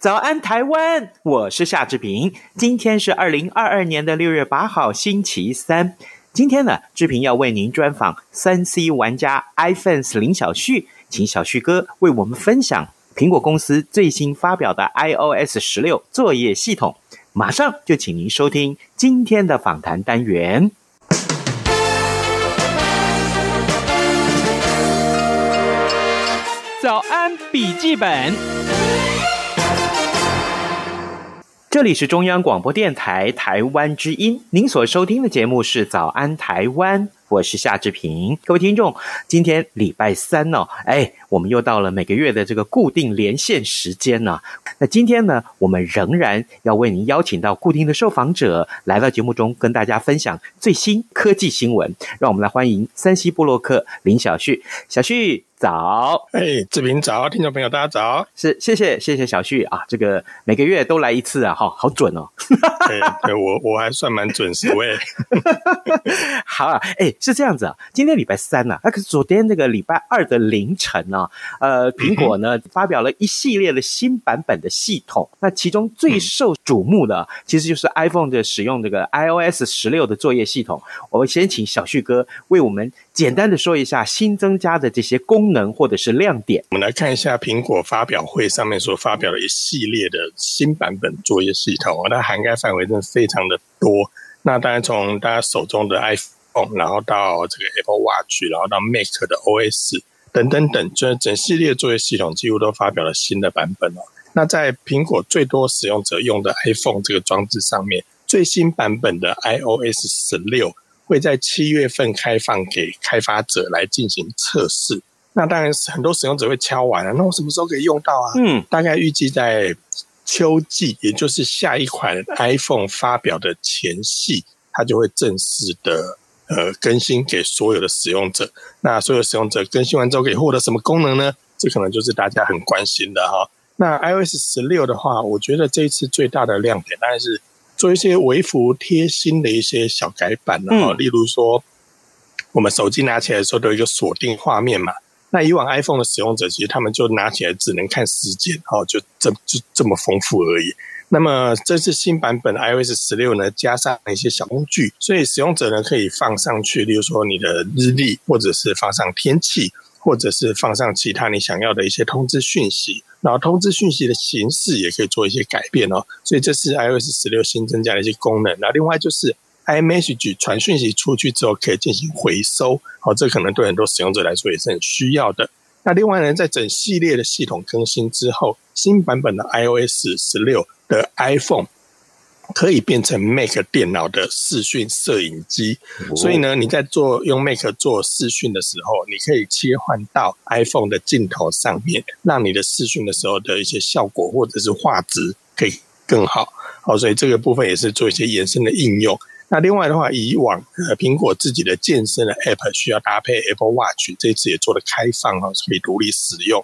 早安台湾，我是夏志平。今天是二零二二年的六月八号，星期三。今天呢，志平要为您专访三 C 玩家 iPhone 林小旭，请小旭哥为我们分享苹果公司最新发表的 iOS 十六作业系统。马上就请您收听今天的访谈单元。早安笔记本，这里是中央广播电台台湾之音，您所收听的节目是早安台湾。我是夏志平，各位听众，今天礼拜三哦，哎，我们又到了每个月的这个固定连线时间呢。那今天呢，我们仍然要为您邀请到固定的受访者来到节目中，跟大家分享最新科技新闻。让我们来欢迎 3C 部落客林小旭，小旭。早，哎，志平早，听众朋友大家早，是谢谢谢谢小旭啊，这个每个月都来一次啊，好好准哦。对，对我我还算蛮准时，喂。好啊，哎，是这样子啊，今天礼拜三呐、啊，那可是昨天那个礼拜二的凌晨呢、啊，呃，苹果呢、嗯、发表了一系列的新版本的系统，那其中最受瞩目的、其实就是 iPhone 的使用这个 iOS 十六的作业系统。我们先请小旭哥为我们简单的说一下新增加的这些功能或者是亮点，我们来看一下苹果发表会上面所发表的一系列的新版本作业系统，它涵盖范围真的非常的多。那当然从大家手中的 iPhone，然后到这个 Apple Watch，然后到 Mac 的 OS 等等等，就是整系列作业系统几乎都发表了新的版本哦。那在苹果最多使用者用的 iPhone 这个装置上面，最新版本的 iOS 十六。会在七月份开放给开发者来进行测试。那当然是很多使用者会敲完了，那我什么时候可以用到啊？嗯，大概预计在秋季，也就是下一款 iPhone 发表的前夕，它就会正式的呃更新给所有的使用者。那所有使用者更新完之后可以获得什么功能呢？这可能就是大家很关心的哈。那 iOS 十六的话，我觉得这一次最大的亮点当然是。做一些微服贴心的一些小改版啊，例如说，我们手机拿起来的时候都有一个锁定画面嘛。那以往 iPhone 的使用者，其实他们就拿起来只能看时间，哦，就这就这么丰富而已。那么这次新版本 iOS 十六呢，加上了一些小工具，所以使用者呢可以放上去，例如说你的日历，或者是放上天气。或者是放上其他你想要的一些通知讯息，然后通知讯息的形式也可以做一些改变哦。所以这是 iOS 十六新增加的一些功能。那另外就是 iMessage 传讯息出去之后可以进行回收，好，这可能对很多使用者来说也是很需要的。那另外呢，在整系列的系统更新之后，新版本的 iOS 十六的 iPhone。可以变成 Mac 电脑的视讯摄影机，所以呢，你在做用 Mac 做视讯的时候，你可以切换到 iPhone 的镜头上面，让你的视讯的时候的一些效果或者是画质可以更好。好，所以这个部分也是做一些延伸的应用。那另外的话，以往呃苹果自己的健身的 App 需要搭配 Apple Watch，这次也做了开放哈，可以独立使用。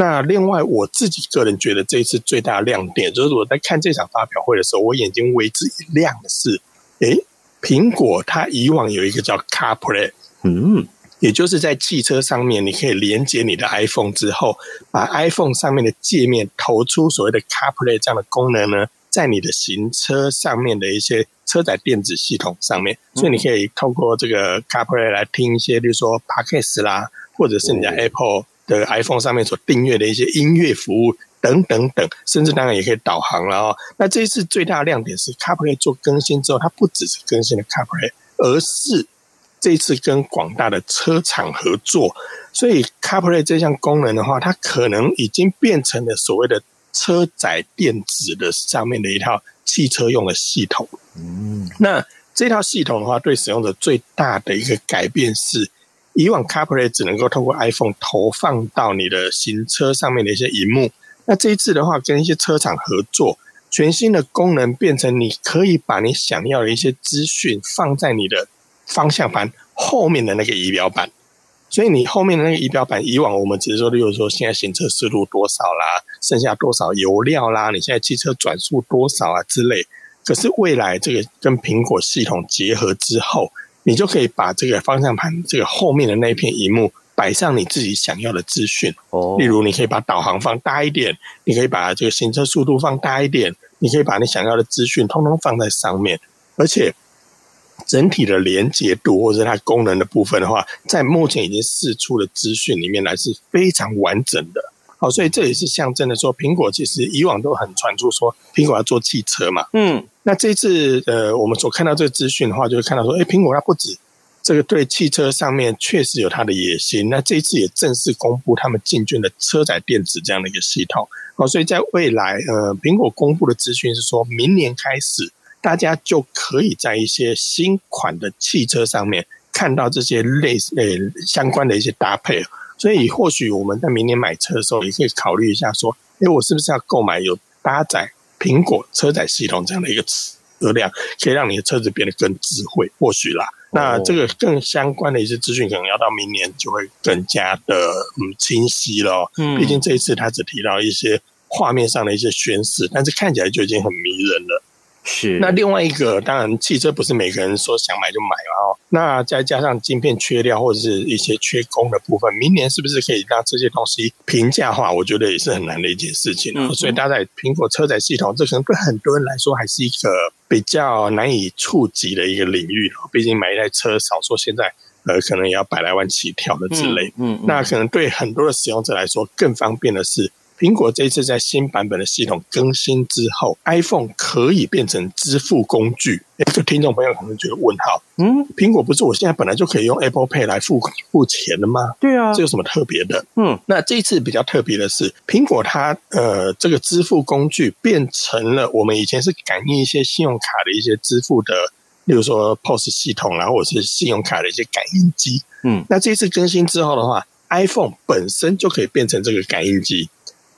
那另外，我自己个人觉得这一次最大的亮点，就是我在看这场发表会的时候，我眼睛为之一亮的是，诶，苹果它以往有一个叫 CarPlay，嗯，也就是在汽车上面，你可以连接你的 iPhone 之后，把 iPhone 上面的界面投出所谓的 CarPlay 这样的功能呢，在你的行车上面的一些车载电子系统上面，所以你可以透过这个 CarPlay 来听一些，比如说 Podcast 啦，或者是你的 Apple。的 iPhone 上面所订阅的一些音乐服务等等等，甚至当然也可以导航了哦。那这一次最大的亮点是 CarPlay 做更新之后，它不只是更新了 CarPlay，而是这一次跟广大的车厂合作，所以 CarPlay 这项功能的话，它可能已经变成了所谓的车载电子的上面的一套汽车用的系统。嗯，那这套系统的话，对使用者最大的一个改变是，以往 CarPlay 只能够透过 iPhone 投放到你的行车上面的一些荧幕。那这一次的话，跟一些车厂合作，全新的功能变成你可以把你想要的一些资讯放在你的方向盘后面的那个仪表板。所以你后面的那个仪表板，以往我们只是说，例如说现在行车速度多少啦，剩下多少油料啦，你现在汽车转速多少啊之类。可是未来这个跟苹果系统结合之后，你就可以把这个方向盘这个后面的那片荧幕摆上你自己想要的资讯。哦，例如你可以把导航放大一点，你可以把这个行车速度放大一点，你可以把你想要的资讯通通放在上面，而且。整体的连接度或者它功能的部分的话，在目前已经试出的资讯里面来是非常完整的。好，所以这也是象征的说，苹果其实以往都很传出说苹果要做汽车嘛。嗯，那这次呃，我们所看到这个资讯的话，就会看到说，哎，苹果它不止这个对汽车上面确实有它的野心。那这一次也正式公布他们进军的车载电子这样的一个系统。好，所以在未来呃，苹果公布的资讯是说明年开始。大家就可以在一些新款的汽车上面看到这些类似诶相关的一些搭配，所以或许我们在明年买车的时候，也可以考虑一下说，诶，我是不是要购买有搭载苹果车载系统这样的一个车辆，可以让你的车子变得更智慧？或许啦，那这个更相关的一些资讯，可能要到明年就会更加的嗯清晰了。嗯，毕竟这一次他只提到一些画面上的一些宣示，但是看起来就已经很迷人了。是，那另外一个，当然汽车不是每个人说想买就买了哦。那再加上晶片缺料或者是一些缺工的部分，明年是不是可以让这些东西平价化？我觉得也是很难的一件事情。嗯，所以搭载苹果车载系统，这可能对很多人来说还是一个比较难以触及的一个领域。毕竟买一台车，少说现在呃可能也要百来万起跳的之类。嗯，嗯，那可能对很多的使用者来说，更方便的是。苹果这一次在新版本的系统更新之后，iPhone 可以变成支付工具。诶，这听众朋友可能觉得问号，嗯，苹果不是我现在本来就可以用 Apple Pay 来付付钱的吗？对啊，这有什么特别的？嗯，那这一次比较特别的是，苹果它呃这个支付工具变成了我们以前是感应一些信用卡的一些支付的，例如说 POS 系统，然后或者是信用卡的一些感应机。嗯，那这一次更新之后的话，iPhone 本身就可以变成这个感应机。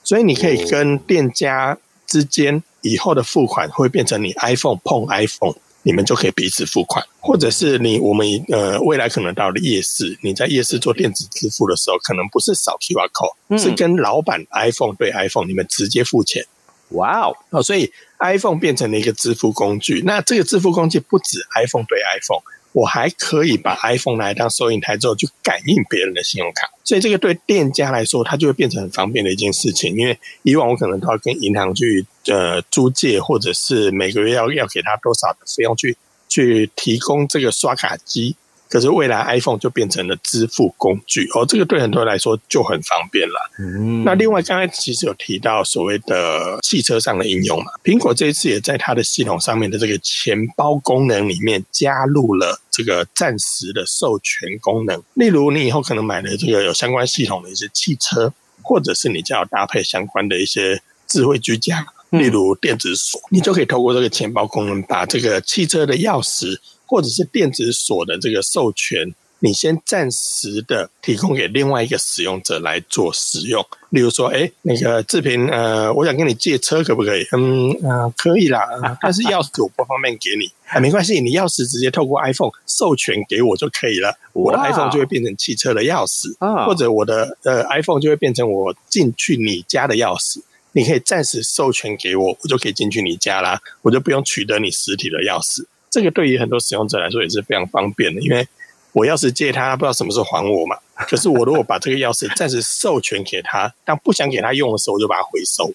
所以你可以跟店家之间以后的付款会变成你 iPhone 碰 iPhone，你们就可以彼此付款，或者是你我们呃未来可能到了夜市，你在夜市做电子支付的时候，可能不是扫 QR code，是跟老板 iPhone 对 iPhone，你们直接付钱。哇哦！哦，所以 iPhone 变成了一个支付工具。那这个支付工具不止 iPhone 对 iPhone。我还可以把 iPhone 来当收银台之后，去感应别人的信用卡，所以这个对店家来说，它就会变成很方便的一件事情。因为以往我可能都要跟银行去呃租借，或者是每个月要要给他多少的费用去去提供这个刷卡机。可是未来 iPhone 就变成了支付工具哦，这个对很多人来说就很方便了。嗯，那另外刚才其实有提到所谓的汽车上的应用嘛，苹果这一次也在它的系统上面的这个钱包功能里面加入了这个暂时的授权功能。例如你以后可能买了这个有相关系统的一些汽车，或者是你就要搭配相关的一些智慧居家，例如电子锁，你就可以透过这个钱包功能把这个汽车的钥匙。或者是电子锁的这个授权，你先暂时的提供给另外一个使用者来做使用。例如说，哎，那个志平，呃，我想跟你借车，可不可以？嗯，呃，可以啦，但是钥匙我不方便给你。啊，没关系，你钥匙直接透过 iPhone 授权给我就可以了。我的 iPhone 就会变成汽车的钥匙，或者我的呃 iPhone 就会变成我进去你家的钥匙。你可以暂时授权给我，我就可以进去你家啦，我就不用取得你实体的钥匙。这个对于很多使用者来说也是非常方便的，因为我钥匙借他，不知道什么时候还我嘛。可是我如果把这个钥匙暂时授权给他，当不想给他用的时候，我就把它回收。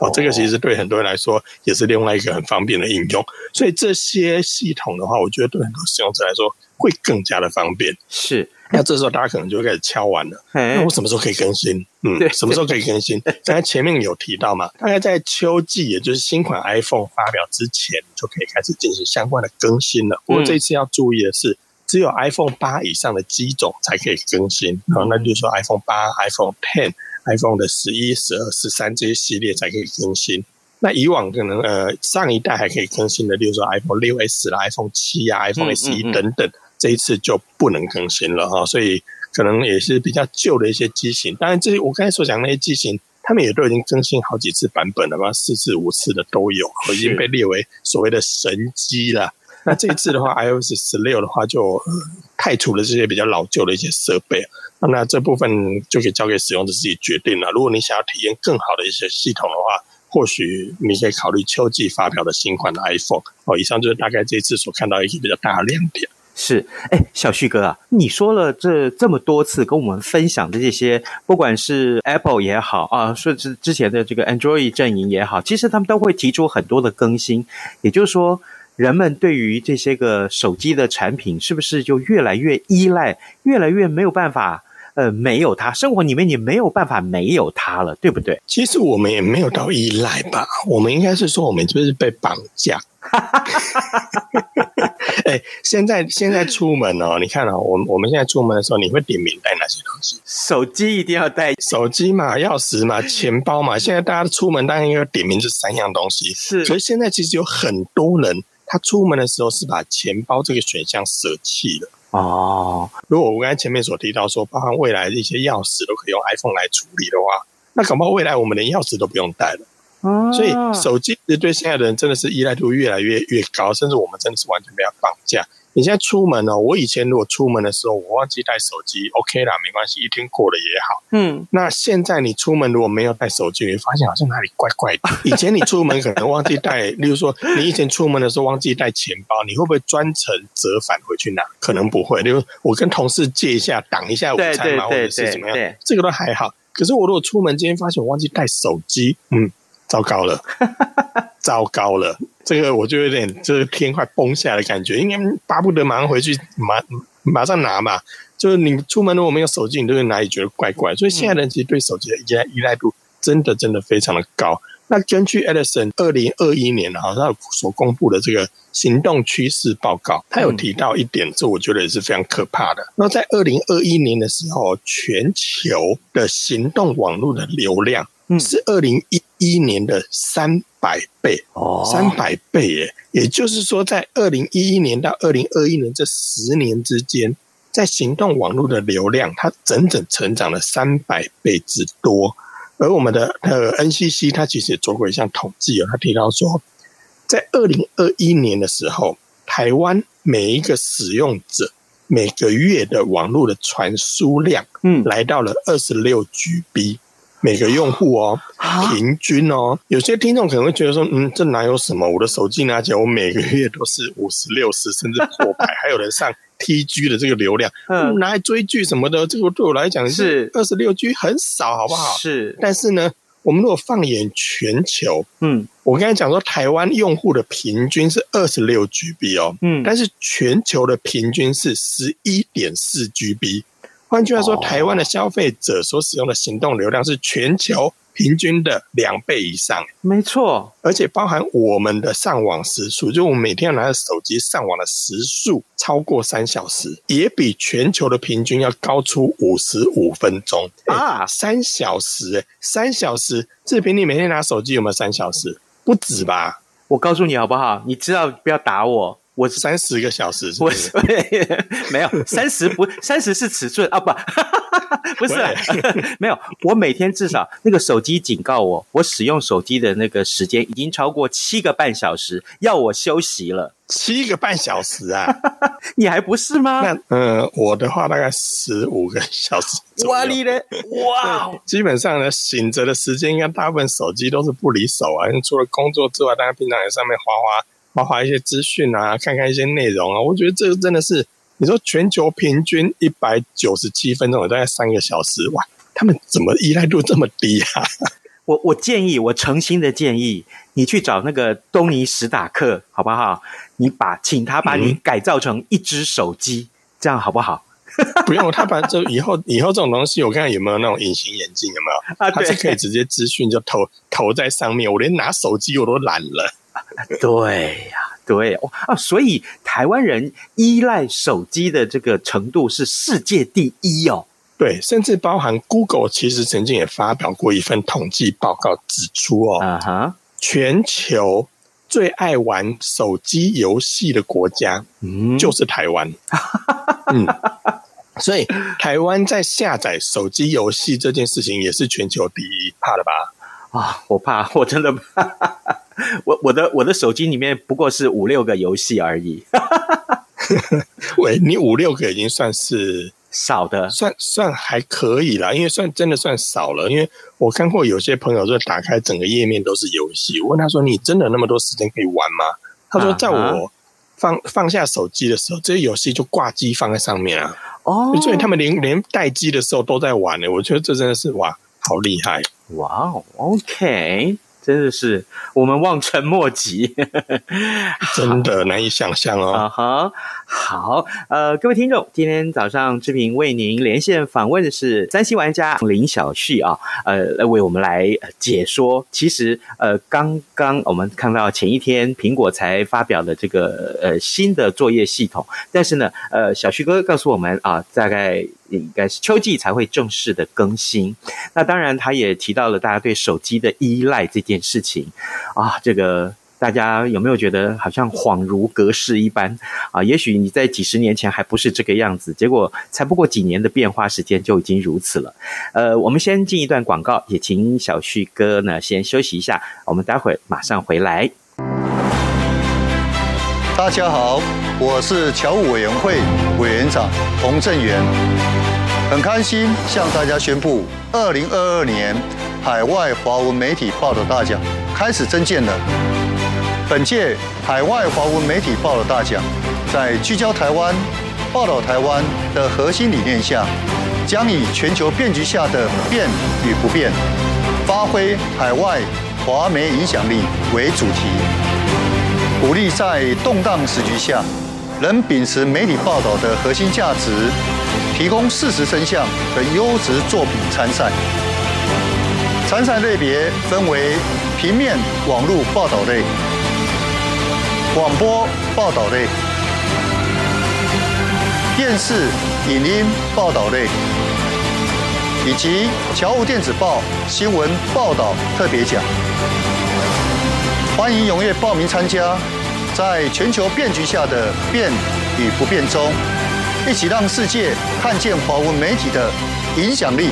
哦，这个其实对很多人来说也是另外一个很方便的应用。所以这些系统的话，我觉得对很多使用者来说会更加的方便。是。那这时候大家可能就会开始敲完了。那我什么时候可以更新？嗯，什么时候可以更新？刚才前面有提到嘛，大概在秋季，也就是新款 iPhone 发表之前，就可以开始进行相关的更新了。不过这次要注意的是，只有 iPhone 八以上的机种才可以更新。好，那就是说 iPhone 八、iPhone Ten、iPhone 的十一、十二、十三这些系列才可以更新。那以往可能呃上一代还可以更新的，例如说 iPhone 六 S 啦、iPhone 七啊、iPhone SE 等等，这一次就不能更新了哈。所以可能也是比较旧的一些机型。当然，这些我刚才所讲那些机型，他们也都已经更新好几次版本了嘛，四次、五次的都有，已经被列为所谓的神机了。那这一次的话，iOS 十六的话就太除了这些比较老旧的一些设备，那这部分就可以交给使用者自己决定了。如果你想要体验更好的一些系统的话，或许你可以考虑秋季发表的新款的 iPhone。哦，以上就是大概这一次所看到一些比较大的亮点。是，哎，小旭哥啊，你说了这这么多次跟我们分享的这些，不管是 Apple 也好啊，甚至之前的这个 Android 阵营也好，其实他们都会提出很多的更新，也就是说。人们对于这些个手机的产品，是不是就越来越依赖，越来越没有办法？呃，没有它，生活里面你没有办法没有它了，对不对？其实我们也没有到依赖吧，我们应该是说，我们就是被绑架。哎、欸，现在现在出门哦，你看哦，我我们现在出门的时候，你会点名带哪些东西？手机一定要带，手机嘛，钥匙嘛，钱包嘛。现在大家出门当然要点名这三样东西，是。所以现在其实有很多人。他出门的时候是把钱包这个选项舍弃了哦。如果我刚才前面所提到说，包含未来的一些钥匙都可以用 iPhone 来处理的话，那恐怕未来我们连钥匙都不用带了。哦，所以手机对现在的人真的是依赖度越来越越高，甚至我们真的是完全没有绑架。你现在出门哦？我以前如果出门的时候，我忘记带手机，OK 啦，没关系，一天过了也好。嗯，那现在你出门如果没有带手机，你会发现好像哪里怪怪的。以前你出门可能忘记带，例如说你以前出门的时候忘记带钱包，你会不会专程折返回去拿？可能不会，例如我跟同事借一下，挡一下午餐嘛，或者是怎么样，这个都还好。可是我如果出门今天发现我忘记带手机，嗯，糟糕了，糟糕了。这个我就有点，就是天快崩下来的感觉，应该巴不得马上回去，马马上拿嘛。就是你出门如果没有手机，你都会哪里觉得怪怪。所以现在人其实对手机的依赖依赖度真的真的非常的高。那根据 Edison 二零二一年啊，他所公布的这个行动趋势报告，他有提到一点，这我觉得也是非常可怕的。那在二零二一年的时候，全球的行动网络的流量是二零一一年的三百倍哦，三百倍耶！也就是说，在二零一一年到二零二一年这十年之间，在行动网络的流量，它整整成长了三百倍之多。而我们的呃 NCC，它其实也做过一项统计哦，它提到说，在二零二一年的时候，台湾每一个使用者每个月的网络的传输量，嗯，来到了二十六 GB。每个用户哦，平均哦，有些听众可能会觉得说，嗯，这哪有什么？我的手机拿起来，我每个月都是五十六十，甚至破百，还有人上 TG 的这个流量，嗯，拿来追剧什么的，这个对我来讲是二十六 G 很少，好不好？是。但是呢，我们如果放眼全球，嗯，我刚才讲说，台湾用户的平均是二十六 GB 哦，嗯，但是全球的平均是十一点四 GB。换句话说，台湾的消费者所使用的行动流量是全球平均的两倍以上。没错，而且包含我们的上网时数，就我们每天要拿着手机上网的时数超过三小时，也比全球的平均要高出五十五分钟啊！三小时，三小时，志平，你每天拿手机有没有三小时？不止吧？我告诉你好不好？你知道不要打我。我三十个小时是不是？我 没有三十不三十是尺寸啊不 不是 没有我每天至少那个手机警告我，我使用手机的那个时间已经超过七个半小时，要我休息了。七个半小时啊？你还不是吗？那嗯、呃，我的话大概十五个小时。哇你嘞哇！基本上呢，醒着的时间应该大部分手机都是不离手啊，除了工作之外，大家平常也上面滑滑。发发一些资讯啊，看看一些内容啊，我觉得这个真的是，你说全球平均一百九十七分钟，大概三个小时，哇，他们怎么依赖度这么低啊？我我建议，我诚心的建议，你去找那个东尼史塔克，好不好？你把请他把你改造成一只手机，嗯、这样好不好？不用，他把这以后以后这种东西，我看看有没有那种隐形眼镜，有没有？啊，它是可以直接资讯就投投在上面，我连拿手机我都懒了。对呀、啊，对哦啊，所以台湾人依赖手机的这个程度是世界第一哦。对，甚至包含 Google，其实曾经也发表过一份统计报告，指出哦啊哈全球最爱玩手机游戏的国家，嗯，就是台湾。嗯，所以台湾在下载手机游戏这件事情也是全球第一，怕了吧？啊，我怕，我真的怕。我我的我的手机里面不过是五六个游戏而已。喂，你五六个已经算是。少的算算还可以啦，因为算真的算少了。因为我看过有些朋友就打开整个页面都是游戏，我问他说：“你真的那么多时间可以玩吗？”他说：“在我放放下手机的时候，这些游戏就挂机放在上面啊。”哦，所以他们连连待机的时候都在玩呢。我觉得这真的是哇，好厉害！哇哦，OK。真的是我们望尘莫及，真的难以想象哦。啊哈，好，呃，各位听众，今天早上志平为您连线访问的是三星玩家林小旭啊，呃，来为我们来解说。其实，呃，刚刚我们看到前一天苹果才发表了这个呃新的作业系统，但是呢，呃，小旭哥告诉我们啊，大概。应该是秋季才会正式的更新。那当然，他也提到了大家对手机的依赖这件事情啊。这个大家有没有觉得好像恍如隔世一般啊？也许你在几十年前还不是这个样子，结果才不过几年的变化时间就已经如此了。呃，我们先进一段广告，也请小旭哥呢先休息一下。我们待会儿马上回来。大家好，我是侨务委员会委员长洪正元，很开心向大家宣布，二零二二年海外华文媒体报道大奖开始征件了。本届海外华文媒体报道大奖，在聚焦台湾、报道台湾的核心理念下，将以全球变局下的变与不变，发挥海外华媒影响力为主题。鼓励在动荡时局下，仍秉持媒体报道的核心价值，提供事实真相和优质作品参赛。参赛类别分为平面、网络报道类、广播报道类、电视、影音报道类，以及侨务电子报新闻报道特别奖。欢迎踊跃报名参加，在全球变局下的变与不变中，一起让世界看见华文媒体的影响力。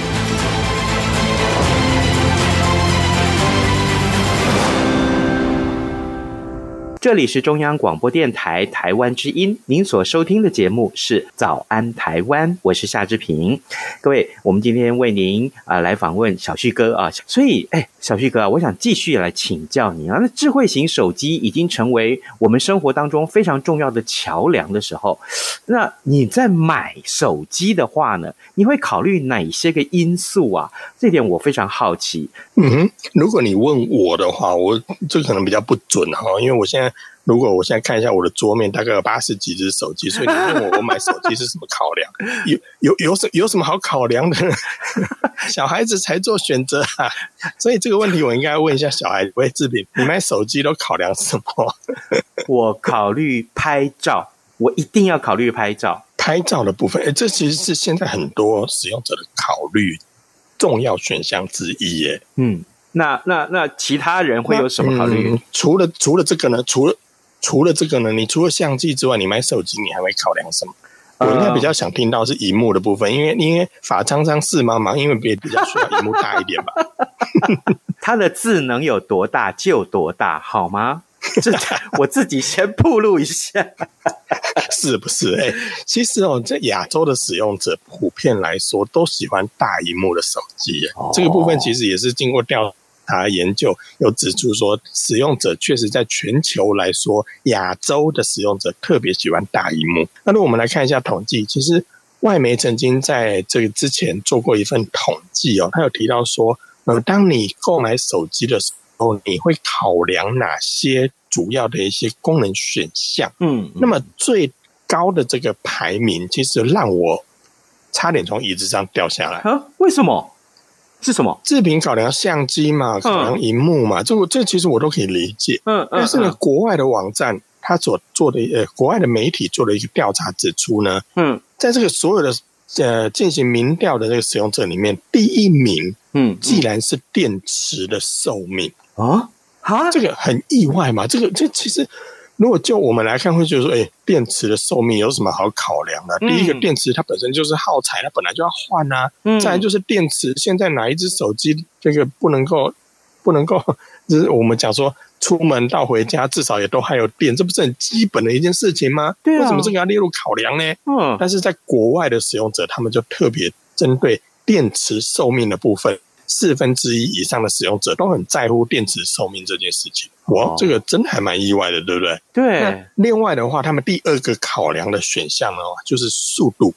这里是中央广播电台台湾之音，您所收听的节目是《早安台湾》，我是夏志平。各位，我们今天为您啊、来访问小旭哥啊，所以哎，小旭哥，我想继续来请教你啊。那智慧型手机已经成为我们生活当中非常重要的桥梁的时候，那你在买手机的话呢，你会考虑哪些个因素啊？这点我非常好奇。嗯，如果你问我的话，我这可能比较不准哈，因为我现在。如果我现在看一下我的桌面，大概有八十几只手机，所以你问我我买手机是什么考量？有有有什有什么好考量的？小孩子才做选择啊！所以这个问题我应该问一下小孩子。喂，志平，你买手机都考量什么？我考虑拍照，我一定要考虑拍照。拍照的部分，哎，这其实是现在很多使用者的考虑重要选项之一耶。嗯，那那那其他人会有什么考虑？嗯，除了除了这个呢？除了除了这个呢，你除了相机之外，你买手机你还会考量什么？我应该比较想听到是荧幕的部分，因为因为法昌昌是妈妈，因为比比较需要荧幕大一点吧。它的字能有多大就多大，好吗？这我自己先铺路一下，是不是？哎，其实哦，在亚洲的使用者普遍来说都喜欢大荧幕的手机，哦，这个部分其实也是经过调。他研究又指出说，使用者确实在全球来说，亚洲的使用者特别喜欢大荧幕。那如果我们来看一下统计，其实外媒曾经在这个之前做过一份统计哦，他有提到说，呃，当你购买手机的时候，你会考量哪些主要的一些功能选项？嗯，那么最高的这个排名，其实让我差点从椅子上掉下来。啊，为什么？是什么？制品考量相机嘛，考量荧幕嘛，嗯、这我这其实我都可以理解。嗯嗯。但是呢，国外的网站他所做的呃，国外的媒体做了一个调查指出呢，嗯，在这个所有的呃进行民调的这个使用者里面，第一名，嗯，既然是电池的寿命啊啊，这个很意外嘛？这个这其实。如果就我们来看，会觉得说，哎，电池的寿命有什么好考量的？第一个，电池它本身就是耗材，它本来就要换啊。再来就是电池，现在哪一只手机这个不能够 不能够，就是我们讲说，出门到回家至少也都还有电，这不是很基本的一件事情吗？对为什么这个要列入考量呢？嗯，但是在国外的使用者，他们就特别针对电池寿命的部分。四分之一以上的使用者都很在乎电池寿命这件事情，哇，这个真的还蛮意外的，对不对？对。另外的话，他们第二个考量的选项呢，就是速度，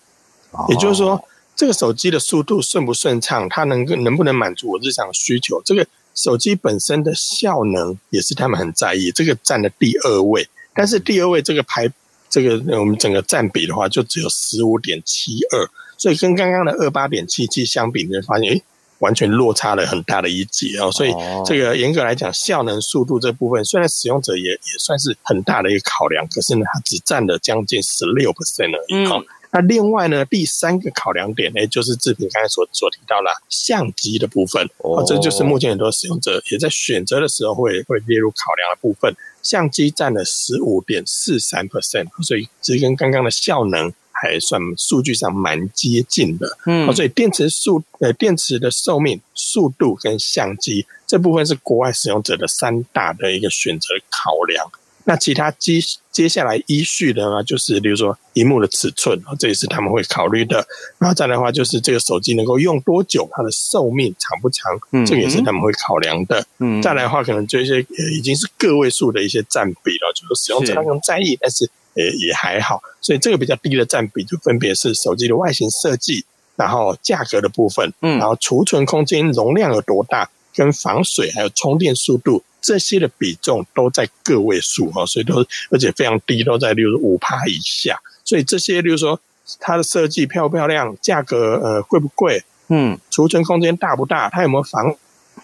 也就是说，这个手机的速度顺不顺畅，它能够能不能满足我日常需求？这个手机本身的效能也是他们很在意，这个占了第二位。但是第二位这个排这个我们整个占比的话，就只有十五点七二，所以跟刚刚的二八点七七相比，你会发现，诶完全落差了很大的一截哦，所以这个严格来讲，效能、速度这部分，虽然使用者也也算是很大的一个考量，可是呢，它只占了将近十六 percent 而已。好，那另外呢，第三个考量点呢，就是志平刚才所所提到了相机的部分哦，这就是目前很多使用者也在选择的时候会会列入考量的部分。相机占了十五点四三 percent，所以这跟刚刚的效能。还算数据上蛮接近的，嗯，所以电池速呃电池的寿命、速度跟相机这部分是国外使用者的三大的一个选择考量。那其他接接下来依序的呢，就是比如说荧幕的尺寸，这也是他们会考虑的。然后再来的话，就是这个手机能够用多久，它的寿命长不长，这个也是他们会考量的。嗯，再来的话，可能就一些已经是个位数的一些占比了，就是使用者他们在意，但是。也也还好，所以这个比较低的占比就分别是手机的外形设计，然后价格的部分，嗯，然后储存空间容量有多大，跟防水还有充电速度这些的比重都在个位数哈，所以都而且非常低，都在例如五趴以下。所以这些，例如说它的设计漂不漂亮，价格呃贵不贵，嗯，储存空间大不大，它有没有防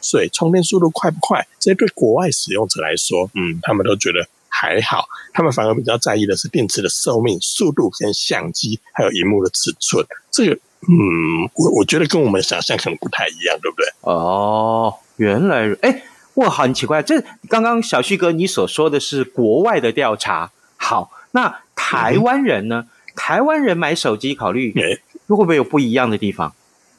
水，充电速度快不快，这些对国外使用者来说，嗯，他们都觉得。还好，他们反而比较在意的是电池的寿命、速度跟相机，还有荧幕的尺寸。这个，嗯，我我觉得跟我们想象可能不太一样，对不对？哦，原来，哎，哇，很奇怪。这刚刚小旭哥你所说的是国外的调查。好，那台湾人呢？嗯、台湾人买手机考虑，会不会有不一样的地方？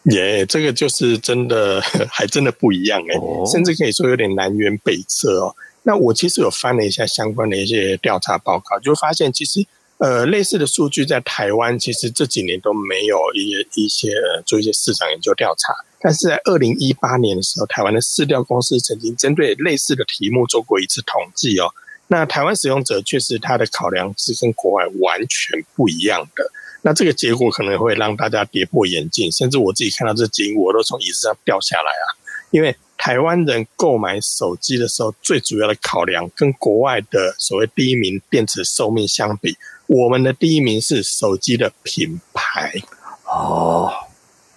耶，这个就是真的，还真的不一样哎，哦、甚至可以说有点南辕北辙哦。那我其实有翻了一下相关的一些调查报告，就发现其实呃类似的数据在台湾其实这几年都没有一些一些呃做一些市场研究调查，但是在二零一八年的时候，台湾的市调公司曾经针对类似的题目做过一次统计哦。那台湾使用者确实他的考量是跟国外完全不一样的，那这个结果可能会让大家跌破眼镜，甚至我自己看到这节目我都从椅子上掉下来啊，因为。台湾人购买手机的时候，最主要的考量跟国外的所谓第一名电池寿命相比，我们的第一名是手机的品牌。哦，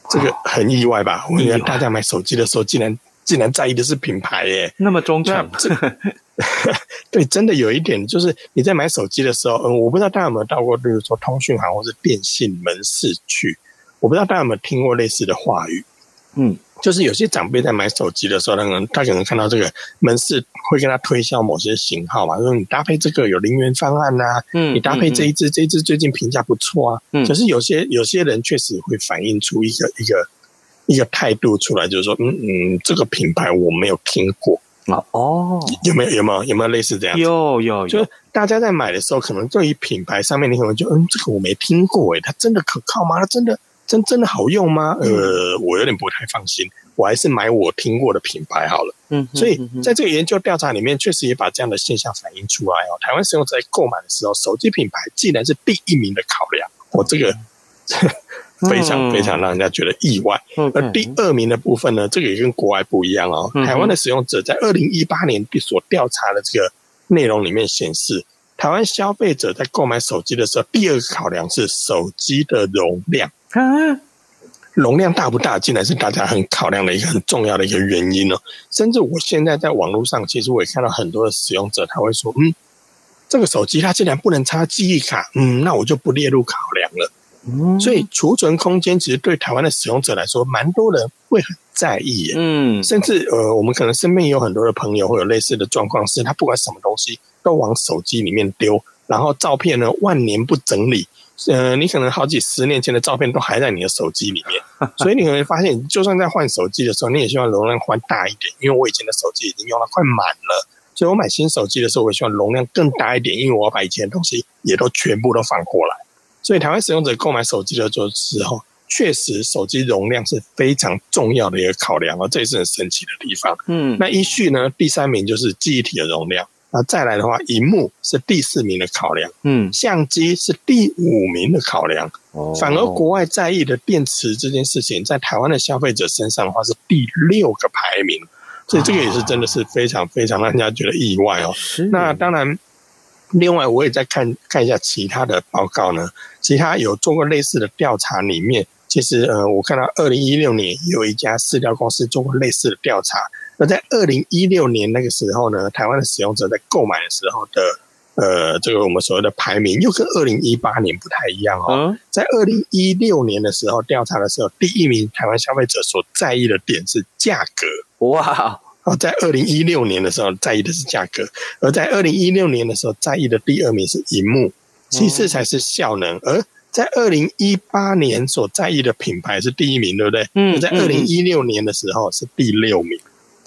这个很意外吧？我觉得大家买手机的时候，竟然竟然在意的是品牌耶，那么忠诚。对，真的有一点，就是你在买手机的时候，嗯，我不知道大家有没有到过，例如说通讯行或是电信门市去，我不知道大家有没有听过类似的话语，嗯。就是有些长辈在买手机的时候，他可能他可能看到这个门市会跟他推销某些型号嘛，说你搭配这个有零元方案呐、啊，嗯，你搭配这一支，嗯、这一支最近评价不错啊，嗯，可是有些有些人确实会反映出一个一个一个态度出来，就是说，嗯嗯，这个品牌我没有听过啊，哦，有没有有没有有没有类似这样？有有有，就是大家在买的时候，可能对于品牌上面，你可能就嗯，这个我没听过，诶，它真的可靠吗？它真的？真真的好用吗？呃，我有点不太放心，我还是买我听过的品牌好了。嗯，所以在这个研究调查里面，确实也把这样的现象反映出来哦。台湾使用者在购买的时候，手机品牌既然是第一名的考量，我这个 非常非常让人家觉得意外。而第二名的部分呢，这个也跟国外不一样哦。台湾的使用者在二零一八年所调查的这个内容里面显示，台湾消费者在购买手机的时候，第二个考量是手机的容量。啊，容量大不大，竟然是大家很考量的一个很重要的一个原因哦。甚至我现在在网络上，其实我也看到很多的使用者，他会说：“嗯，这个手机它竟然不能插记忆卡，嗯，那我就不列入考量了。”嗯，所以储存空间其实对台湾的使用者来说，蛮多人会很在意耶。嗯，甚至呃，我们可能身边也有很多的朋友会有类似的状况，是他不管什么东西都往手机里面丢，然后照片呢万年不整理。呃，你可能好几十年前的照片都还在你的手机里面，所以你会发现，就算在换手机的时候，你也希望容量换大一点。因为我以前的手机已经用到快满了，所以我买新手机的时候，我希望容量更大一点，因为我要把以前的东西也都全部都放过来。所以台湾使用者购买手机的时候，确实手机容量是非常重要的一个考量哦，这也是很神奇的地方。嗯，那依序呢，第三名就是记忆体的容量。那再来的话，荧幕是第四名的考量，嗯，相机是第五名的考量，哦，反而国外在意的电池这件事情，在台湾的消费者身上的话是第六个排名，所以这个也是真的是非常非常让人家觉得意外哦。是，那当然，另外我也在看看一下其他的报告呢，其他有做过类似的调查，里面其实呃，我看到二零一六年有一家饲料公司做过类似的调查。那在二零一六年那个时候呢，台湾的使用者在购买的时候的，呃，这个我们所谓的排名又跟二零一八年不太一样哦。在二零一六年的时候调查的时候，第一名台湾消费者所在意的点是价格，哇！哦，在二零一六年的时候在意的是价格，而在二零一六年的时候在意的第二名是荧幕，其次才是效能，而在二零一八年所在意的品牌是第一名，对不对？嗯，在二零一六年的时候是第六名。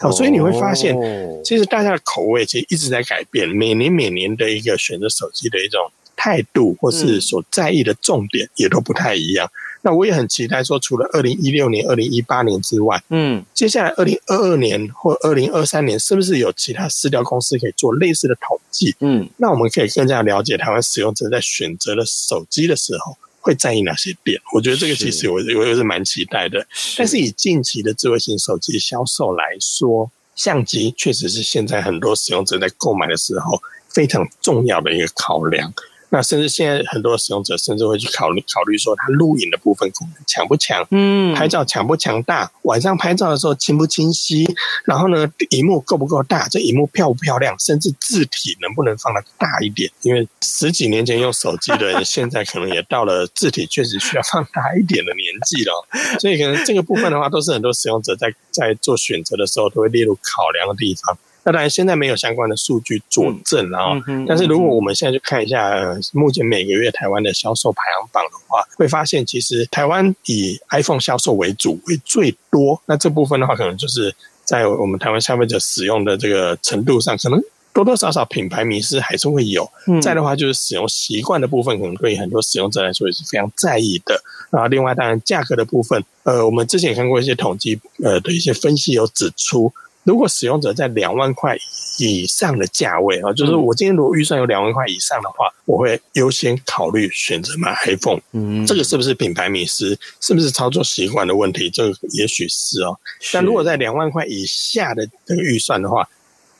好，所以你会发现，其实大家的口味其实一直在改变，每年每年的一个选择手机的一种态度，或是所在意的重点也都不太一样。那我也很期待说，除了二零一六年、二零一八年之外，嗯，接下来二零二二年或二零二三年，是不是有其他私调公司可以做类似的统计？嗯，那我们可以更加了解台湾使用者在选择了手机的时候。会在意哪些点？我觉得这个其实我我也是蛮期待的。但是以近期的智慧型手机销售来说，相机确实是现在很多使用者在购买的时候非常重要的一个考量。那甚至现在很多使用者甚至会去考虑考虑说，它录影的部分功能强不强？嗯，拍照强不强大？晚上拍照的时候清不清晰？然后呢，荧幕够不够大？这荧幕漂不漂亮？甚至字体能不能放得大一点？因为十几年前用手机的人，现在可能也到了字体确实需要放大一点的年纪了。所以可能这个部分的话，都是很多使用者在在做选择的时候都会列入考量的地方。那当然，现在没有相关的数据佐证，然后，但是如果我们现在去看一下，呃，目前每个月台湾的销售排行榜的话，会发现其实台湾以 iPhone 销售为主为最多。那这部分的话，可能就是在我们台湾消费者使用的这个程度上，可能多多少少品牌迷失还是会有。再的话，就是使用习惯的部分，可能对很多使用者来说也是非常在意的。然后，另外当然价格的部分，呃，我们之前也看过一些统计，呃的一些分析有指出。如果使用者在两万块以上的价位啊，就是我今天如果预算有两万块以上的话，我会优先考虑选择买 iPhone。嗯，这个是不是品牌迷思？是不是操作习惯的问题？这个也许是哦。但如果在两万块以下的这个预算的话，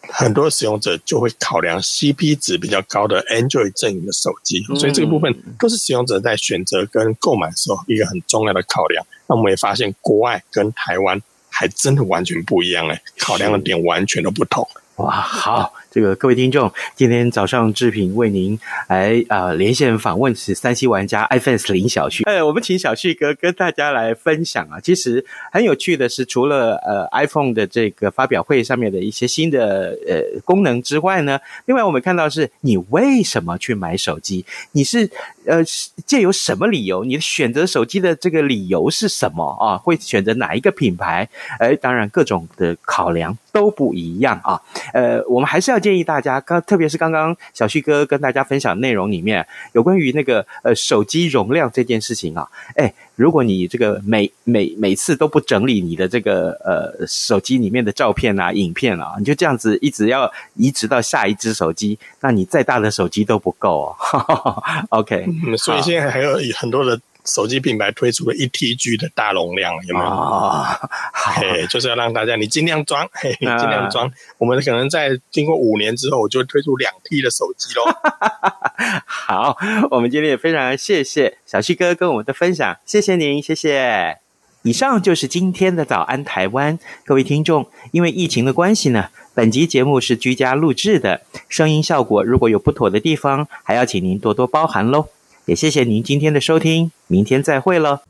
很多使用者就会考量 CP 值比较高的 Android 阵营的手机。所以这个部分都是使用者在选择跟购买的时候一个很重要的考量。那我们也发现，国外跟台湾。还真的完全不一样哎，考量的点完全都不同。哇，好。这个各位听众，今天早上志平为您来啊、呃、连线访问是三 C 玩家 iFans 林小旭。呃，我们请小旭哥跟大家来分享啊。其实很有趣的是，除了呃 iPhone 的这个发表会上面的一些新的呃功能之外呢，另外我们看到是你为什么去买手机？你是呃借由什么理由？你选择手机的这个理由是什么啊？会选择哪一个品牌？哎，当然各种的考量都不一样啊。呃，我们还是要。建议大家刚，特别是刚刚小旭哥跟大家分享内容里面有关于那个呃手机容量这件事情啊，哎，如果你这个每每每次都不整理你的这个呃手机里面的照片啊、影片啊，你就这样子一直要移植到下一只手机，那你再大的手机都不够哦。OK，嗯，所以现在还有很多的。手机品牌推出了一 TG 的大容量，有没有？啊、哦，嘿，就是要让大家你尽量装，嘿，尽量装。我们可能在经过五年之后，我就会推出两 T 的手机喽。好，我们今天也非常谢谢小旭哥跟我们的分享，谢谢您，谢谢。以上就是今天的早安台湾，各位听众，因为疫情的关系呢，本集节目是居家录制的，声音效果如果有不妥的地方，还要请您多多包涵喽。也谢谢您今天的收听，明天再会了。